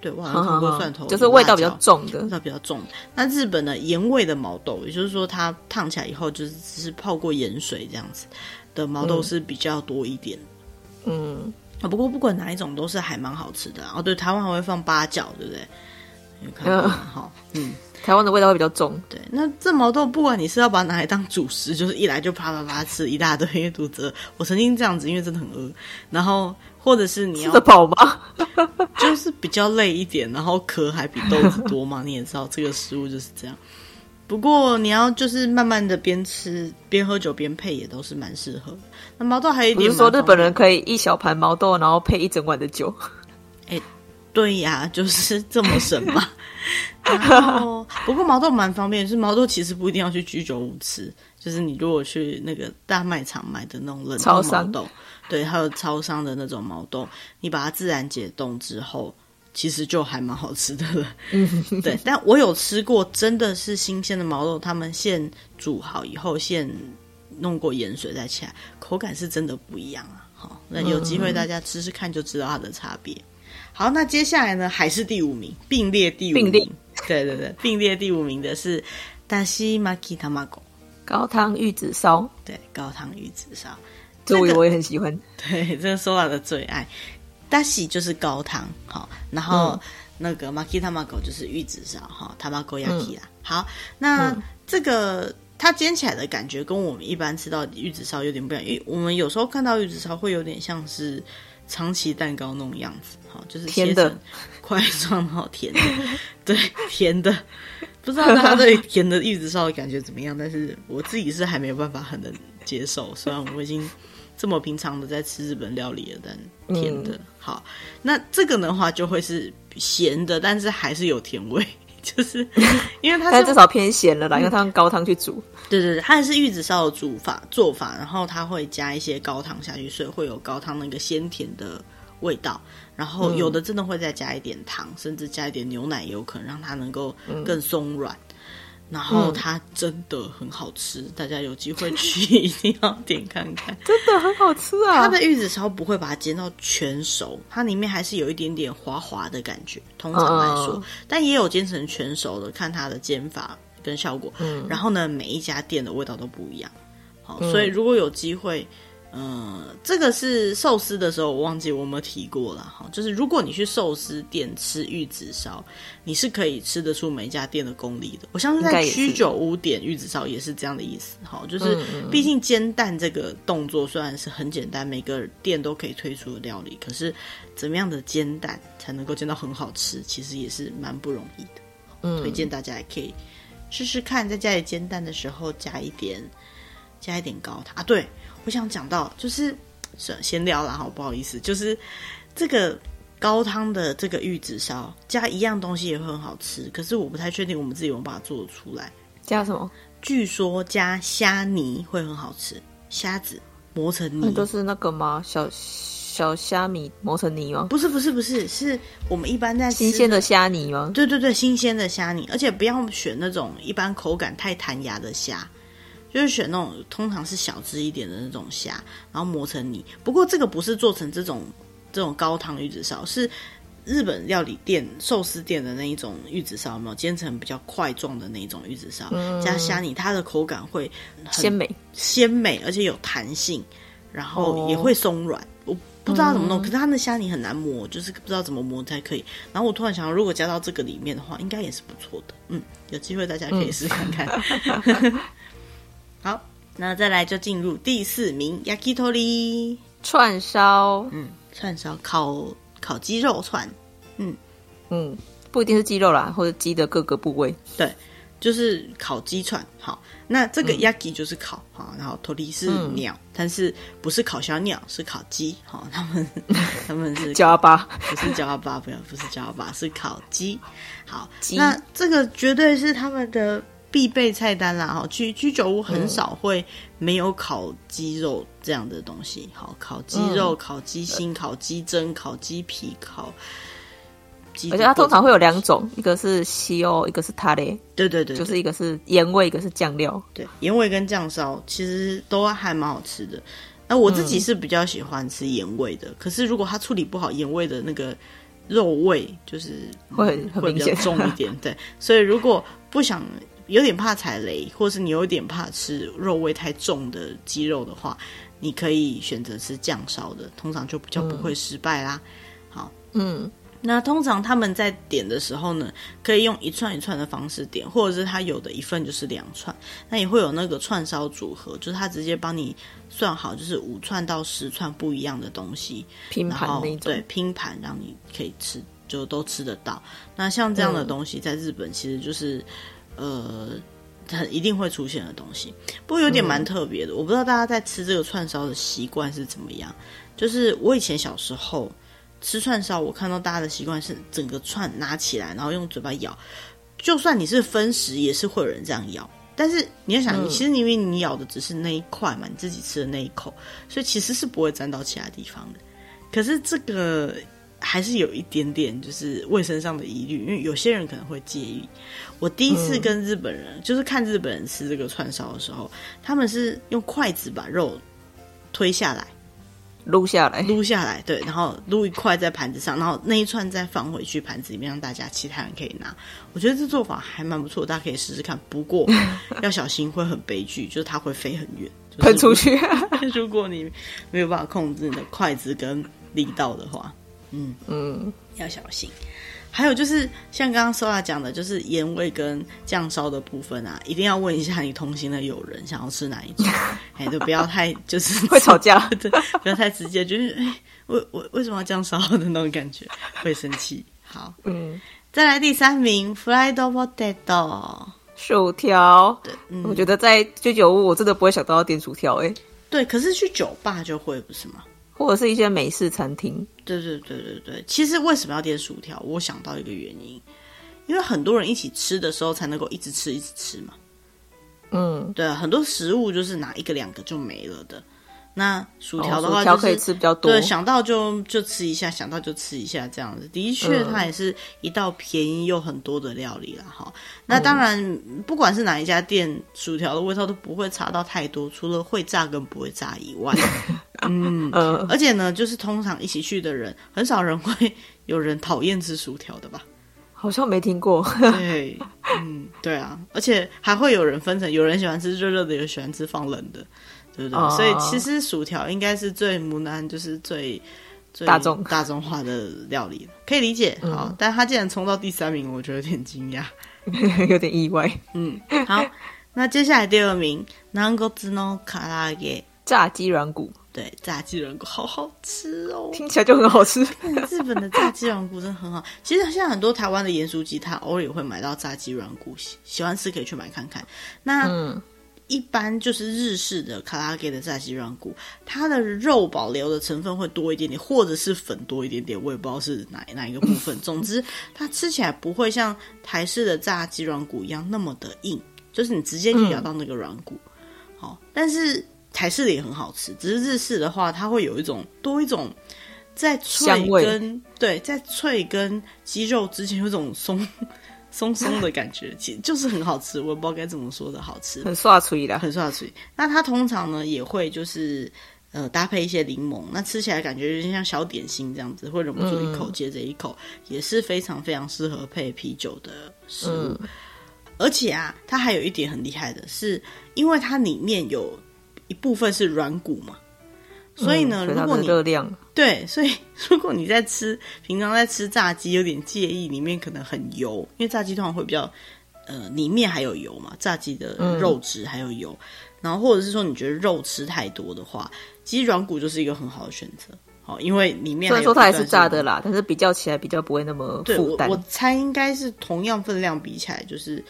对，我好像看过蒜头，就是味道比较重的，味道比较重。那日本的盐味的毛豆，也就是说它烫起来以后就是只是泡过盐水这样子的毛豆是比较多一点。嗯，啊，不过不管哪一种都是还蛮好吃的。哦，对，台湾还会放八角，对不对？有看过哈，嗯，台湾的味道会比较重。对，那这毛豆不管你是要把它拿来当主食，就是一来就啪啪啪吃一大堆，因为肚子饿。我曾经这样子，因为真的很饿，然后。或者是你要吃得饱吗？就是比较累一点，然后壳还比豆子多嘛。你也知道这个食物就是这样。不过你要就是慢慢的边吃边喝酒边配，也都是蛮适合。那毛豆还有一点，比如说日本人可以一小盘毛豆，然后配一整碗的酒。哎、欸，对呀，就是这么神嘛。然后不过毛豆蛮方便，就是毛豆其实不一定要去居酒屋吃，就是你如果去那个大卖场买的那种冷冻毛豆。对，还有超商的那种毛豆，你把它自然解冻之后，其实就还蛮好吃的了。对，但我有吃过，真的是新鲜的毛肉，他们现煮好以后，现弄过盐水再起来，口感是真的不一样啊。好，那有机会大家吃吃看就知道它的差别。好，那接下来呢，还是第五名，并列第五名。并列。对对对，并列第五名的是大西马基塔马狗高汤玉子烧，对，高汤玉子烧，这个我也很喜欢。对，这是 Sora 的最爱。大喜就是高汤，好，然后、嗯、那个马基塔马狗就是玉子烧，哈，塔马狗亚基啦。好，那、嗯、这个它煎起来的感觉跟我们一般吃到玉子烧有点不一样，因为我们有时候看到玉子烧会有点像是长崎蛋糕那种样子，好，就是切成块状，好甜的，对，甜的。不知道大家对甜的玉子烧的感觉怎么样，但是我自己是还没有办法很能接受。虽然我已经这么平常的在吃日本料理了，但甜的、嗯、好。那这个的话就会是咸的，但是还是有甜味，就是 因为它是至少偏咸了啦，因为它用高汤去煮。对对对，它还是玉子烧的煮法做法，然后它会加一些高汤下去，所以会有高汤那个鲜甜的味道。然后有的真的会再加一点糖，嗯、甚至加一点牛奶，也有可能让它能够更松软。嗯、然后它真的很好吃，嗯、大家有机会去一定要点看看，真的很好吃啊！它的玉子烧不会把它煎到全熟，它里面还是有一点点滑滑的感觉。通常来说，嗯、但也有煎成全熟的，看它的煎法跟效果。嗯，然后呢，每一家店的味道都不一样。好，嗯、所以如果有机会。嗯，这个是寿司的时候，我忘记我有没有提过了哈。就是如果你去寿司店吃玉子烧，你是可以吃得出每一家店的功力的。我相信在居酒屋点玉子烧也是这样的意思哈。就是毕竟煎蛋这个动作虽然是很简单，每个店都可以推出的料理，可是怎么样的煎蛋才能够煎到很好吃，其实也是蛮不容易的。嗯，推荐大家也可以试试看，在家里煎蛋的时候加一点加一点高汤啊，对。我想讲到就是闲聊啦，好不好意思，就是这个高汤的这个玉子烧加一样东西也会很好吃，可是我不太确定我们自己有没有把它做得出来。加什么？据说加虾泥会很好吃，虾子磨成泥。都是那个吗？小小虾米磨成泥吗？不是不是不是，是我们一般在新鲜的虾泥吗？对对对，新鲜的虾泥，而且不要选那种一般口感太弹牙的虾。就是选那种通常是小只一点的那种虾，然后磨成泥。不过这个不是做成这种这种高汤玉子烧，是日本料理店寿司店的那一种玉子烧，有没有煎成比较块状的那种玉子烧，嗯、加虾泥，它的口感会很鲜美鲜美，而且有弹性，然后也会松软。哦、我不知道怎么弄，嗯、可是它的虾泥很难磨，就是不知道怎么磨才可以。然后我突然想到，如果加到这个里面的话，应该也是不错的。嗯，有机会大家可以试看看。嗯 好，那再来就进入第四名，Yakitori 串烧。嗯，串烧烤烤鸡肉串。嗯嗯，不一定是鸡肉啦，或者鸡的各个部位。对，就是烤鸡串。好，那这个 Yaki 就是烤哈，嗯、然后 Tori 是鸟，嗯、但是不是烤小鸟，是烤鸡。好，他们 他们是不是叫阿巴，不要，不是叫阿巴，是烤鸡。好，那这个绝对是他们的。必备菜单啦，哈，居居酒屋很少会没有烤鸡肉这样的东西。好，烤鸡肉、烤鸡心、烤鸡胗、烤鸡皮、烤鸡。而且它通常会有两种，一个是西欧，一个是塔雷。对对对，就是一个是盐味，一个是酱料。对，盐味跟酱烧其实都还蛮好吃的。那我自己是比较喜欢吃盐味的，可是如果它处理不好，盐味的那个肉味就是会会比较重一点。对，所以如果不想。有点怕踩雷，或是你有点怕吃肉味太重的鸡肉的话，你可以选择吃酱烧的，通常就比较不会失败啦。嗯、好，嗯，那通常他们在点的时候呢，可以用一串一串的方式点，或者是他有的一份就是两串，那也会有那个串烧组合，就是他直接帮你算好，就是五串到十串不一样的东西拼盘那种，对，拼盘让你可以吃，就都吃得到。那像这样的东西，在日本其实就是。呃，很一定会出现的东西，不过有点蛮特别的。嗯、我不知道大家在吃这个串烧的习惯是怎么样。就是我以前小时候吃串烧，我看到大家的习惯是整个串拿起来，然后用嘴巴咬。就算你是分食，也是会有人这样咬。但是你要想，你其实因为你咬的只是那一块嘛，你自己吃的那一口，所以其实是不会沾到其他地方的。可是这个。还是有一点点就是卫生上的疑虑，因为有些人可能会介意。我第一次跟日本人，嗯、就是看日本人吃这个串烧的时候，他们是用筷子把肉推下来，撸下来，撸下来，对，然后撸一块在盘子上，然后那一串再放回去盘子里面，让大家其他人可以拿。我觉得这做法还蛮不错，大家可以试试看。不过要小心，会很悲剧，就是它会飞很远，喷出去。如果你没有办法控制你的筷子跟力道的话，嗯嗯，要小心。还有就是像刚刚 Sola 讲的，就是盐味跟酱烧的部分啊，一定要问一下你同行的友人想要吃哪一种，哎，就不要太就是 会吵架，对，不要太直接，就是哎，为为为什么要酱烧的那种感觉，会生气。好，嗯，再来第三名，Fried Potato，薯条。对，嗯，我觉得在居酒屋我真的不会想到要点薯条，哎，对，可是去酒吧就会不是吗？或者是一些美式餐厅，对对对对对。其实为什么要点薯条？我想到一个原因，因为很多人一起吃的时候才能够一直吃一直吃嘛。嗯，对，很多食物就是拿一个两个就没了的。那薯条的话，就是，哦，可以吃比较多。对，想到就就吃一下，想到就吃一下，这样子的确，它也是一道便宜又很多的料理了哈。嗯，那当然，不管是哪一家店，薯条的味道都不会差到太多，除了会炸跟不会炸以外。嗯，而且呢，就是通常一起去的人，很少人会有人讨厌吃薯条的吧？好像没听过。对，嗯，对啊，而且还会有人分成，有人喜欢吃热热的，有人喜欢吃放冷的。对不对？哦、所以其实薯条应该是最无难，就是最最大众大众化的料理，可以理解。嗯、好，但他竟然冲到第三名，我觉得有点惊讶，有点意外。嗯，好，那接下来第二名，软骨の唐扬げ炸鸡软骨。对，炸鸡软骨好好吃哦，听起来就很好吃。日本的炸鸡软骨真的很好。其实现在很多台湾的盐酥鸡，他偶尔也会买到炸鸡软骨，喜欢吃可以去买看看。那嗯。一般就是日式的卡拉给的炸鸡软骨，它的肉保留的成分会多一点点，或者是粉多一点点，我也不知道是哪哪一个部分。总之，它吃起来不会像台式的炸鸡软骨一样那么的硬，就是你直接就咬到那个软骨。好、嗯，但是台式的也很好吃，只是日式的话，它会有一种多一种在脆跟味对在脆跟鸡肉之间有一种松。松松的感觉，其实就是很好吃，我也不知道该怎么说的好吃，很刷脆的，很刷脆。那它通常呢也会就是呃搭配一些柠檬，那吃起来感觉有点像小点心这样子，会忍不住一口接着一口，嗯、也是非常非常适合配啤酒的食物。嗯、而且啊，它还有一点很厉害的是，因为它里面有一部分是软骨嘛。所以呢，嗯、如果你热量对，所以 如果你在吃平常在吃炸鸡，有点介意里面可能很油，因为炸鸡通常会比较呃里面还有油嘛，炸鸡的肉质还有油，嗯、然后或者是说你觉得肉吃太多的话，鸡软骨就是一个很好的选择，好，因为里面虽然说它还是炸的啦，但是比较起来比较不会那么负担。我，我猜应该是同样分量比起来，就是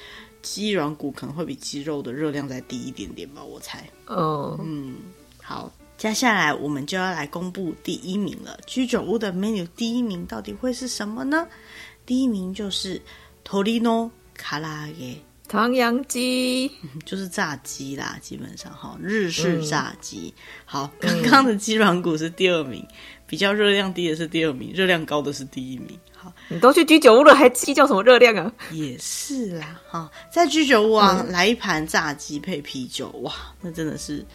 鸡软骨可能会比鸡肉的热量再低一点点吧，我猜。哦，嗯，好。接下来我们就要来公布第一名了。居酒屋的 menu 第一名到底会是什么呢？第一名就是トリノ唐扬げ，唐扬鸡，就是炸鸡啦，基本上哈，日式炸鸡。嗯、好，刚刚的鸡软骨是第二名，比较热量低的是第二名，热量高的是第一名。好，你都去居酒屋了，还计较什么热量啊？也是啦，哈，在居酒屋啊，嗯、来一盘炸鸡配啤酒，哇，那真的是。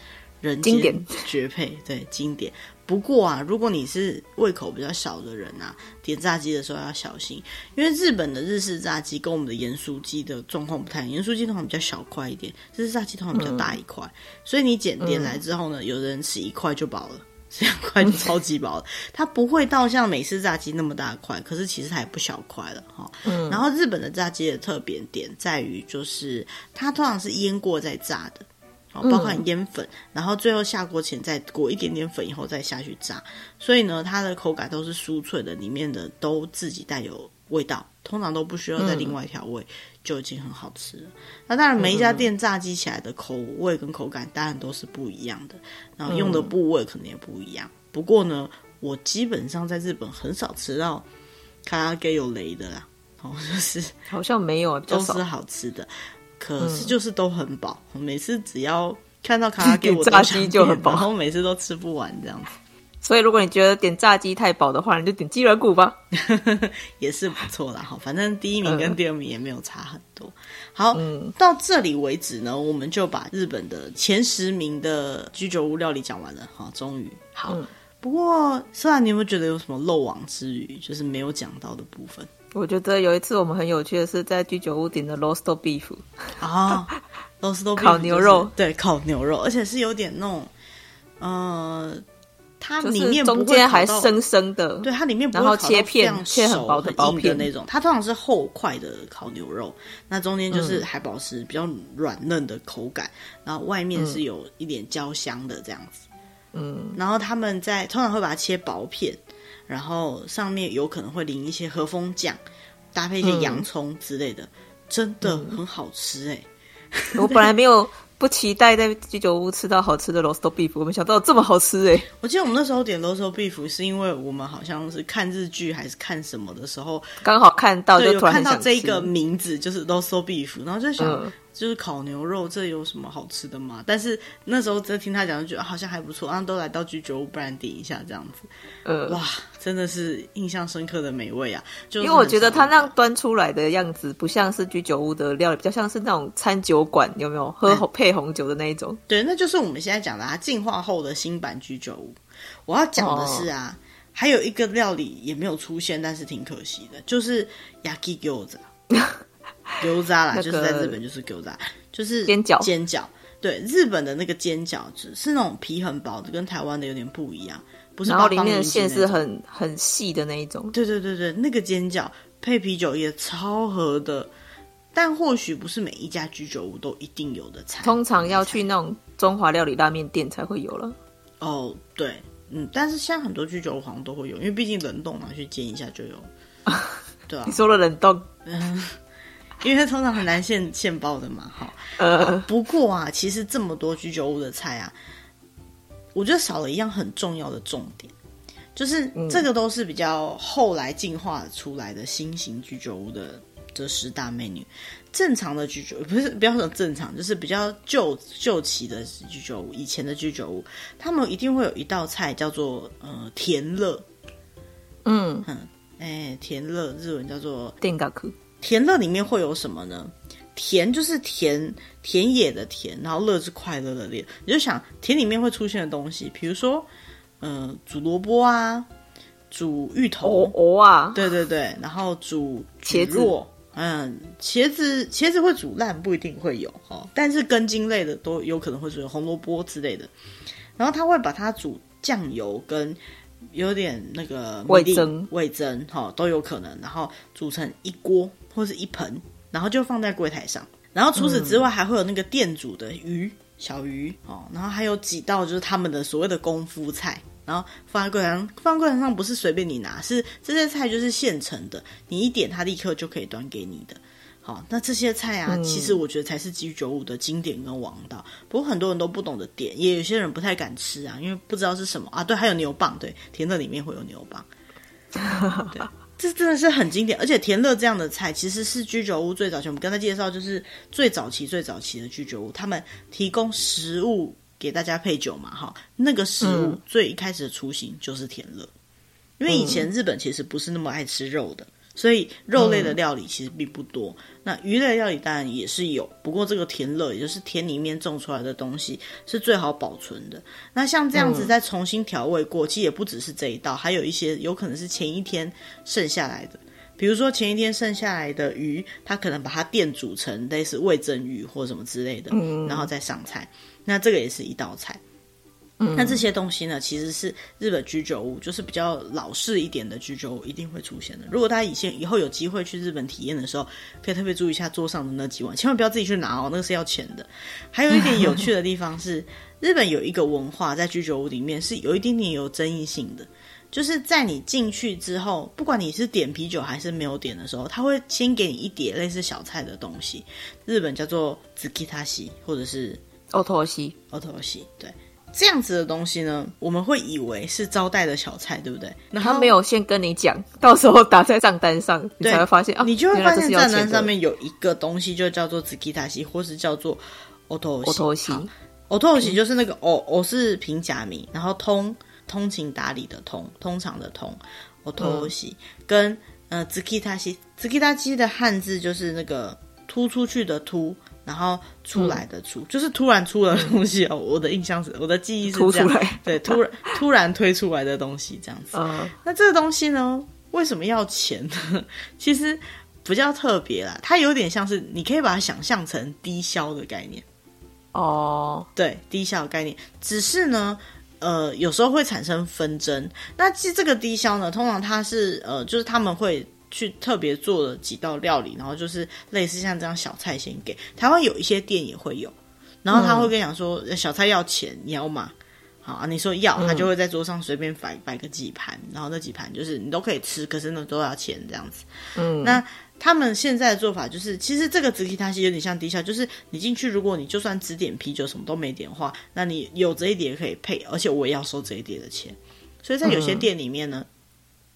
人经典绝配，对经典。不过啊，如果你是胃口比较小的人啊，点炸鸡的时候要小心，因为日本的日式炸鸡跟我们的盐酥鸡的状况不太一样。盐酥鸡通常比较小块一点，日式炸鸡通常比较大一块，嗯、所以你点点来之后呢，有的人吃一块就饱了，吃两块就超级饱了。它不会到像美式炸鸡那么大块，可是其实它也不小块了哈。嗯、然后日本的炸鸡的特别点在于，就是它通常是腌过再炸的。包含腌粉，嗯、然后最后下锅前再裹一点点粉，以后再下去炸，所以呢，它的口感都是酥脆的，里面的都自己带有味道，通常都不需要再另外调味，嗯、就已经很好吃了。那当然，每一家店炸鸡起来的口味跟口感当然都是不一样的，然后用的部位可能也不一样。嗯、不过呢，我基本上在日本很少吃到卡拉给有雷的啦，哦，就是好像没有，都是好吃的。可是就是都很饱，嗯、每次只要看到卡拉 给我炸鸡就很饱，然后每次都吃不完这样子。所以如果你觉得点炸鸡太饱的话，你就点鸡软骨吧，也是不错啦。哈，反正第一名跟第二名也没有差很多。好，嗯、到这里为止呢，我们就把日本的前十名的居酒屋料理讲完了。哈，终于好。嗯不过，虽然你有没有觉得有什么漏网之鱼，就是没有讲到的部分？我觉得有一次我们很有趣的是在居酒屋点的 roast beef 啊，roast beef 烤牛肉，对，烤牛肉，而且是有点那种，呃，它里面中间还生生的，对，它里面不会然后切片，切很薄的薄片的那种，它通常是厚块的烤牛肉，那中间就是还保持比较软嫩的口感，嗯、然后外面是有一点焦香的这样子，嗯，然后他们在通常会把它切薄片。然后上面有可能会淋一些和风酱，搭配一些洋葱之类的，嗯、真的很好吃哎、欸！我本来没有不期待在居酒屋吃到好吃的 roast beef，我没想到这么好吃哎！我记得我们那时候点 roast beef 是因为我们好像是看日剧还是看什么的时候，刚好看到就突然看到这个名字就是 roast beef，然后就想。嗯就是烤牛肉，这有什么好吃的吗？但是那时候在听他讲，就觉得好像还不错。然后都来到居酒屋，不然点一下这样子。呃，哇，真的是印象深刻的美味啊！就因为我觉得它那样端出来的样子，不像是居酒屋的料理，比较像是那种餐酒馆，有没有喝配红酒的那一种？嗯、对，那就是我们现在讲的啊，进化后的新版居酒屋。我要讲的是啊，哦、还有一个料理也没有出现，但是挺可惜的，就是 yaki gyoza。油炸啦，就是在日本就是饺子，就是煎饺。煎饺，对，日本的那个煎饺子是那种皮很薄的，跟台湾的有点不一样，不是。然后里面的馅是很很细的那一种。对对对对，那个煎饺配啤酒也超合的，但或许不是每一家居酒屋都一定有的菜。通常要去那种中华料理拉面店才会有了。哦，对，嗯，但是现在很多居酒屋好像都会有，因为毕竟冷冻嘛，去煎一下就有。对啊，你说了冷冻。嗯因为它通常很难现现包的嘛，哈。呃，不过啊，其实这么多居酒屋的菜啊，我觉得少了一样很重要的重点，就是这个都是比较后来进化出来的新型居酒屋的这十大美女。正常的居酒屋不是不要说正常，就是比较旧旧期的居酒屋，以前的居酒屋，他们一定会有一道菜叫做呃甜乐。嗯嗯，哎，甜乐日文叫做甜乐里面会有什么呢？甜就是田田野的田，然后乐是快乐的乐。你就想田里面会出现的东西，比如说，嗯、呃，煮萝卜啊，煮芋头，哦，哦啊，对对对，然后煮茄子，嗯，茄子茄子会煮烂，不一定会有哦，但是根茎类的都有可能会煮红萝卜之类的。然后他会把它煮酱油跟有点那个味增味增哈都有可能，然后煮成一锅。或是一盆，然后就放在柜台上。然后除此之外，还会有那个店主的鱼、小鱼哦。然后还有几道就是他们的所谓的功夫菜，然后放在柜台上。放在柜台上不是随便你拿，是这些菜就是现成的，你一点，它立刻就可以端给你的。好，那这些菜啊，其实我觉得才是居酒屋的经典跟王道。不过很多人都不懂得点，也有些人不太敢吃啊，因为不知道是什么啊。对，还有牛蒡，对，甜的里面会有牛蒡。对。这真的是很经典，而且甜乐这样的菜其实是居酒屋最早期。我们刚才介绍就是最早期、最早期的居酒屋，他们提供食物给大家配酒嘛，哈，那个食物最一开始的雏形就是甜乐，因为以前日本其实不是那么爱吃肉的。所以肉类的料理其实并不多，嗯、那鱼类料理当然也是有，不过这个田乐，也就是田里面种出来的东西是最好保存的。那像这样子再重新调味过，嗯、其实也不只是这一道，还有一些有可能是前一天剩下来的，比如说前一天剩下来的鱼，它可能把它电煮成类似味增鱼或什么之类的，嗯、然后再上菜，那这个也是一道菜。嗯、那这些东西呢，其实是日本居酒屋，就是比较老式一点的居酒屋一定会出现的。如果大家以前以后有机会去日本体验的时候，可以特别注意一下桌上的那几碗，千万不要自己去拿哦，那个是要钱的。还有一点有趣的地方是，日本有一个文化在居酒屋里面是有一点点有争议性的，就是在你进去之后，不管你是点啤酒还是没有点的时候，他会先给你一碟类似小菜的东西，日本叫做 tsukitashi 或者是 otoshi，otoshi 对。这样子的东西呢，我们会以为是招待的小菜，对不对？那他没有先跟你讲，到时候打在账单上，你才会发现啊，你就会发现账单上面有一个东西，就叫做 tsukitashi，或是叫做 otoshi。otoshi 就是那个哦哦是平假名，然后通通情达理的通，通常的通。otoshi 跟呃 tsukitashi，tsukitashi 的汉字就是那个突出去的突。然后出来的出，嗯、就是突然出了东西哦。我的印象是，我的记忆是这样，出来对，突然突然推出来的东西这样子。嗯、那这个东西呢，为什么要钱呢？其实比较特别啦，它有点像是，你可以把它想象成低消的概念。哦，对，低消的概念，只是呢，呃，有时候会产生纷争。那其实这个低消呢，通常它是呃，就是他们会。去特别做了几道料理，然后就是类似像这样小菜先给。台湾有一些店也会有，然后他会跟你讲说、嗯、小菜要钱，你要吗？好啊，你说要，他就会在桌上随便摆摆个几盘，然后那几盘就是你都可以吃，可是呢都要钱这样子。嗯，那他们现在的做法就是，其实这个紫 K 它其实有点像低消，就是你进去，如果你就算只点啤酒什么都没点的话，那你有这一碟可以配，而且我也要收这一碟的钱。所以在有些店里面呢，嗯、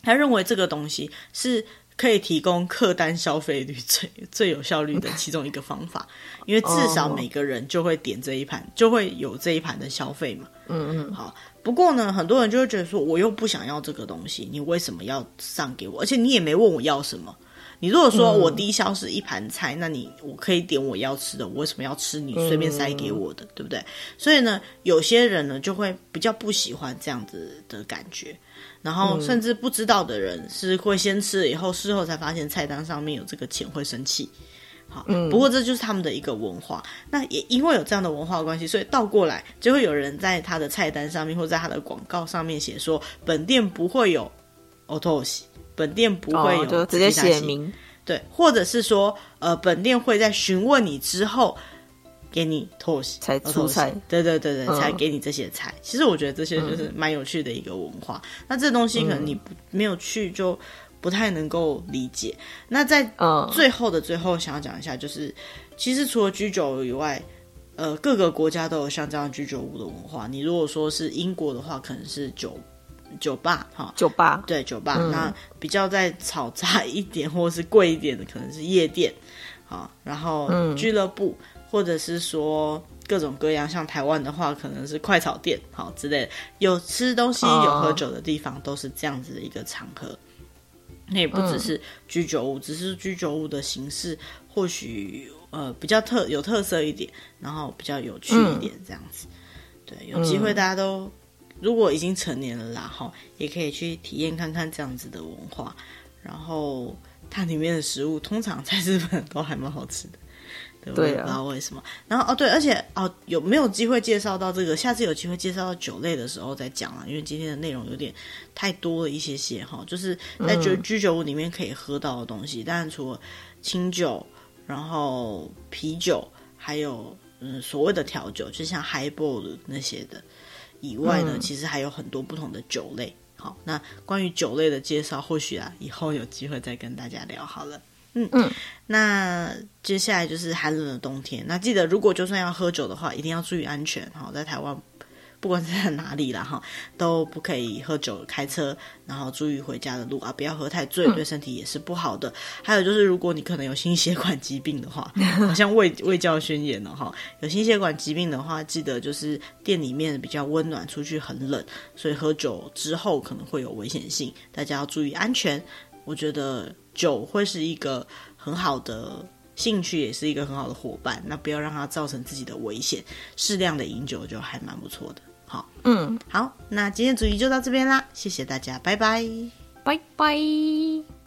他认为这个东西是。可以提供客单消费率最 最有效率的其中一个方法，因为至少每个人就会点这一盘，就会有这一盘的消费嘛。嗯嗯。好，不过呢，很多人就会觉得说，我又不想要这个东西，你为什么要上给我？而且你也没问我要什么。你如果说我低消是一盘菜，那你我可以点我要吃的，我为什么要吃你随便塞给我的，对不对？所以呢，有些人呢就会比较不喜欢这样子的感觉。然后甚至不知道的人是会先吃了以后，事后才发现菜单上面有这个钱会生气。好，不过这就是他们的一个文化。那也因为有这样的文化关系，所以倒过来就会有人在他的菜单上面或在他的广告上面写说，本店不会有お通し，本店不会有、哦，直接写明。对，或者是说，呃，本店会在询问你之后。给你托才出菜，对对对对，嗯、才给你这些菜。其实我觉得这些就是蛮有趣的一个文化。嗯、那这东西可能你不没有去就不太能够理解。嗯、那在最后的最后，想要讲一下，就是、嗯、其实除了居酒以外，呃，各个国家都有像这样居酒屋的文化。你如果说是英国的话，可能是酒酒吧哈，酒吧对酒吧。嗯、那比较在嘈杂一点或者是贵一点的，可能是夜店好，然后俱乐部。嗯或者是说各种各样，像台湾的话，可能是快炒店，好之类的，有吃东西、有喝酒的地方，都是这样子的一个场合。那也不只是居酒屋，嗯、只是居酒屋的形式或许呃比较特有特色一点，然后比较有趣一点这样子。嗯、对，有机会大家都如果已经成年了啦，哈，也可以去体验看看这样子的文化。然后它里面的食物通常在日本都还蛮好吃的。对，我也不知道为什么。啊、然后哦，对，而且哦，有没有机会介绍到这个？下次有机会介绍到酒类的时候再讲啊，因为今天的内容有点太多了一些些哈。就是在居居酒屋里面可以喝到的东西，当然、嗯、除了清酒，然后啤酒，还有嗯所谓的调酒，就像 highball 那些的以外呢，嗯、其实还有很多不同的酒类。好，那关于酒类的介绍，或许啊以后有机会再跟大家聊好了。嗯嗯，那接下来就是寒冷的冬天。那记得，如果就算要喝酒的话，一定要注意安全。哈，在台湾，不管是在哪里啦，哈，都不可以喝酒开车，然后注意回家的路啊，不要喝太醉，对身体也是不好的。嗯、还有就是，如果你可能有心血管疾病的话，好像胃胃教宣言了哈，有心血管疾病的话，记得就是店里面比较温暖，出去很冷，所以喝酒之后可能会有危险性，大家要注意安全。我觉得。酒会是一个很好的兴趣，也是一个很好的伙伴。那不要让它造成自己的危险，适量的饮酒就还蛮不错的。好，嗯，好，那今天主题就到这边啦，谢谢大家，拜拜，拜拜。